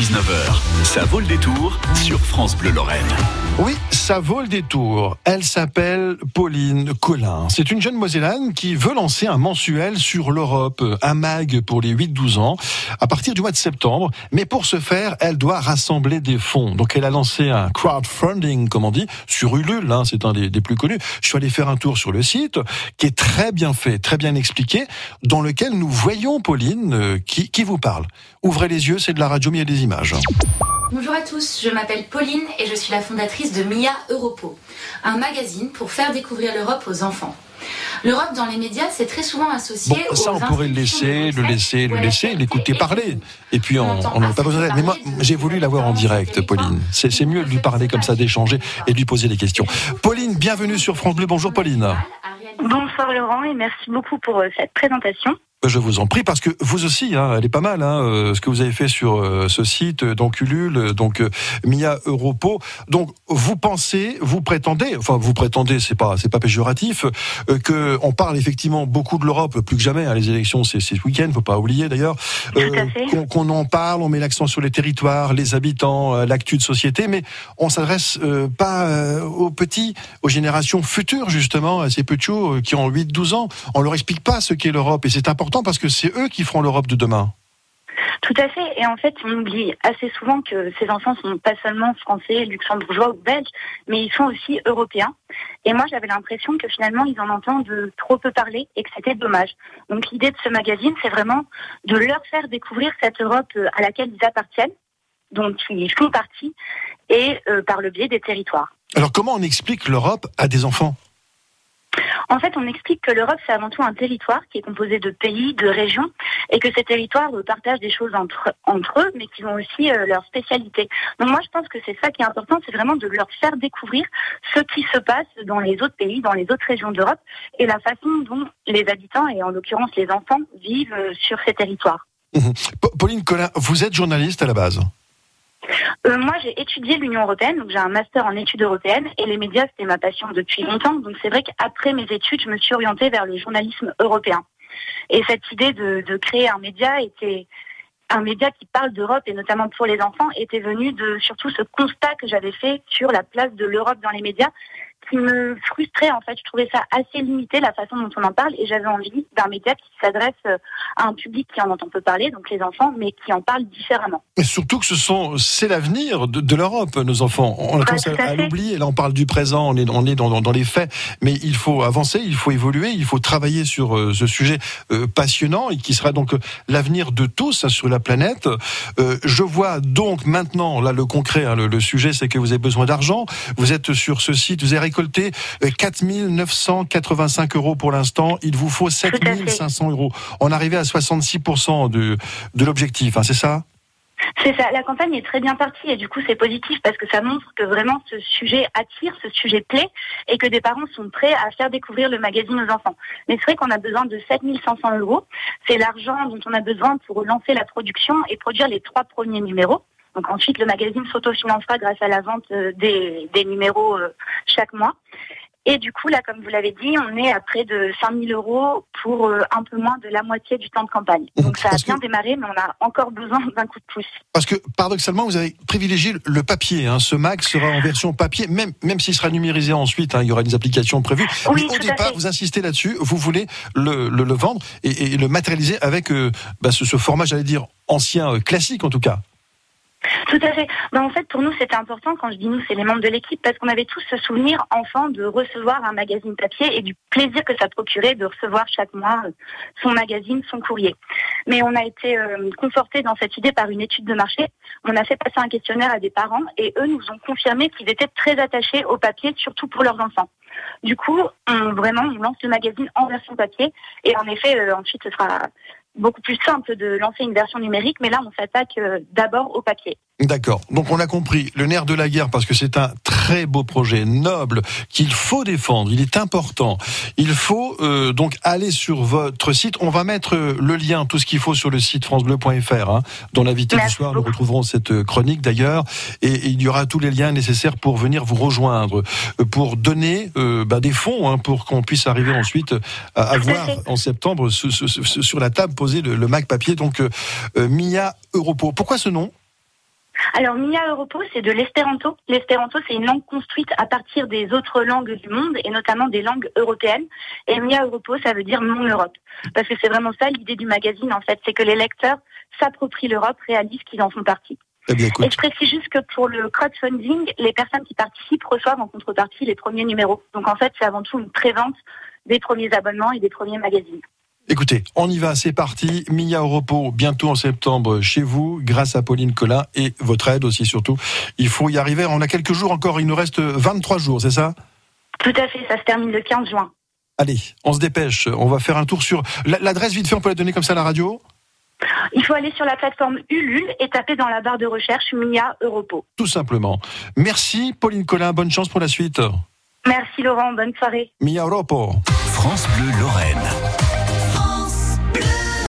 16h-19h, ça vaut le détour sur France Bleu Lorraine. Oui, ça vaut le détour. Elle s'appelle Pauline Collin. C'est une jeune Mosellane qui veut lancer un mensuel sur l'Europe, un mag pour les 8-12 ans, à partir du mois de septembre. Mais pour ce faire, elle doit rassembler des fonds. Donc elle a lancé un crowdfunding, comme on dit, sur Ulule, hein, c'est un des, plus connus. Je suis allé faire un tour sur le site, qui est très bien fait, très bien expliqué, dans lequel nous voyons Pauline euh, qui, qui vous parle. Ouvrez les yeux, c'est de la radio, mais il des images. Bonjour à tous, je m'appelle Pauline et je suis la fondatrice de Mia Europo, un magazine pour faire découvrir l'Europe aux enfants. L'Europe dans les médias, c'est très souvent associé Bon, ça, aux on pourrait le laisser, le laisser, le laisser, a l'écouter parler. Et puis, on on n'a pas besoin. Mais moi, j'ai voulu l'avoir en direct, Pauline. C'est c'est mieux de lui parler comme ça, d'échanger et de lui poser des questions. Pauline, bienvenue sur France Bleu. Bonjour, Pauline. Bonsoir Laurent et merci beaucoup pour euh, cette présentation. Je vous en prie, parce que vous aussi, hein, elle est pas mal, hein, euh, ce que vous avez fait sur euh, ce site, euh, donc Ulule, euh, donc euh, Mia Europo. Donc, vous pensez, vous prétendez, enfin, vous prétendez, c'est pas, c'est pas péjoratif, euh, que on parle effectivement beaucoup de l'Europe, plus que jamais. hein, les élections, c'est ce week-end, faut pas oublier d'ailleurs. Fait. qu'on qu'on en parle, on met l'accent sur les territoires, les habitants, euh, l'actu de société, mais on s'adresse euh, pas euh, aux petits, aux générations futures justement, à ces petits euh, qui ont 8-12 ans. On leur explique pas ce qu'est l'Europe et c'est important parce que c'est eux qui feront l'Europe de demain. Tout à fait. Et en fait, on oublie assez souvent que ces enfants sont pas seulement français, luxembourgeois ou belges, mais ils sont aussi européens. Et moi, j'avais l'impression que finalement, ils en entendent trop peu parler et que c'était dommage. Donc l'idée de ce magazine, c'est vraiment de leur faire découvrir cette Europe euh, à laquelle ils appartiennent, dont ils font partie, et euh, par le biais des territoires. Alors comment on explique l'Europe à des enfants? En fait, on explique que l'Europe, c'est avant tout un territoire qui est composé de pays, de régions, et que ces territoires partagent des choses entre, eux, mais qui ont aussi euh, leur spécialité. Donc moi, je pense que c'est ça qui est important, c'est vraiment de leur faire découvrir ce qui se passe dans les autres pays, dans les autres régions d'Europe, et la façon dont les habitants, et en l'occurrence les enfants, vivent euh, sur ces territoires. Pa- Pauline Collin, vous êtes journaliste à la base? Euh, moi, j'ai étudié l'Union européenne, donc j'ai un master en études européennes, et les médias, c'était ma passion depuis longtemps. Donc c'est vrai qu'après mes études, je me suis orientée vers le journalisme européen. Et cette idée de, de créer un média était un média qui parle d'Europe et notamment pour les enfants était venue de surtout ce constat que j'avais fait sur la place de l'Europe dans les médias qui me frustrait en fait. Je trouvais ça assez limité la façon dont on en parle et j'avais envie d'un média qui s'adresse euh, à un public qui en entend peu parler, donc les enfants, mais qui en parle différemment. Et surtout que ce sont, c'est l'avenir de, de l'Europe, nos enfants. On a tendance tout à, l'oublier. Là, on parle du présent, on est, on est dans, dans, dans les faits, mais il faut avancer, il faut évoluer, il faut travailler sur euh, ce sujet euh, passionnant et qui sera donc l'avenir de tous hein, sur la planète. Euh, je vois donc maintenant, là, le concret, hein, le, le sujet, c'est que vous avez besoin d'argent. Vous êtes sur ce site, vous avez récolté euh, 4 985 euros pour l'instant. Il vous faut 7 Tout à fait. 500 euros. On arrivait à 66% de, de l'objectif, hein, c'est ça? C'est ça, la campagne est très bien partie et du coup c'est positif parce que ça montre que vraiment ce sujet attire, ce sujet plaît et que des parents sont prêts à faire découvrir le magazine aux enfants. Mais c'est vrai qu'on a besoin de 7500 euros. C'est l'argent dont on a besoin pour lancer la production et produire les trois premiers numéros. Donc ensuite le magazine s'autofinancera grâce à la vente euh, des, des numéros euh, chaque mois. Et du coup, là, comme vous l'avez dit, on est à près de 5000 euros pour euh, un peu moins de la moitié du temps de campagne. Donc ça a Parce que- bien démarré, mais on a encore besoin d'un coup de pouce. Parce que paradoxalement, vous avez privilégié le papier. Hein. Ce mag sera en version papier, même, même s'il sera numérisé ensuite. hein, il y aura des applications prévues. Oui, Mais au départ, vous insistez là-dessus. Vous voulez le, le, le vendre et, et le matérialiser avec euh, bah, ce, ce format, j'allais dire ancien, euh, classique en tout cas. Tout à fait. Ben, en fait, pour nous, c'était important, quand je dis nous, c'est les membres de l'équipe, parce qu'on avait tous ce souvenir, enfant, de recevoir un magazine papier et du plaisir que ça procurait de recevoir chaque mois euh, son magazine, son courrier. Mais on a été euh, confortés dans cette idée par une étude de marché. On a fait passer un questionnaire à des parents et eux nous ont confirmé qu'ils étaient très attachés au papier, surtout pour leurs enfants. Du coup, on, vraiment, on lance le magazine en version papier et en effet, euh, ensuite, ce sera beaucoup plus simple de lancer une version numérique, mais là, on s'attaque euh, d'abord au papier. D'accord. Donc on a compris le nerf de la guerre parce que c'est un très beau projet noble qu'il faut défendre. Il est important. Il faut euh, donc aller sur votre site. On va mettre euh, le lien, tout ce qu'il faut sur le site francebleu.fr. Hein, dans l'invité du soir, nous retrouverons cette euh, chronique d'ailleurs, et, et il y aura tous les liens nécessaires pour venir vous rejoindre, pour donner euh, bah, des fonds hein, pour qu'on puisse arriver ensuite à avoir en septembre sur la table posé le, le Mac papier. Donc euh, Mia Europo. Pourquoi ce nom? Alors, Mia Europo, c'est de l'espéranto. L'espéranto, c'est une langue construite à partir des autres langues du monde et notamment des langues européennes. Et Mia Europo, ça veut dire mon Europe. Parce que c'est vraiment ça l'idée du magazine, en fait. C'est que les lecteurs s'approprient l'Europe, réalisent qu'ils en font partie. Eh bien, Et je précise juste que pour le crowdfunding, les personnes qui participent reçoivent en contrepartie les premiers numéros. Donc en fait, c'est avant tout une prévente des premiers abonnements et des premiers magazines. Écoutez, on y va, c'est parti. Mia Europo, bientôt en septembre chez vous, grâce à Pauline Collin et votre aide aussi surtout. Il faut y arriver. On a quelques jours encore. Il nous reste 23 jours, c'est ça? Tout à fait, ça se termine le 15 juin. Allez, on se dépêche. On va faire un tour sur La- l'adresse. Vite fait, on peut la donner comme ça à la radio? Il faut aller sur la plateforme Ulule et taper dans la barre de recherche Mia Europo. Tout simplement. Merci Pauline Collin. Bonne chance pour la suite. Merci Laurent, bonne soirée. Mia Europo. France Bleu Lorraine.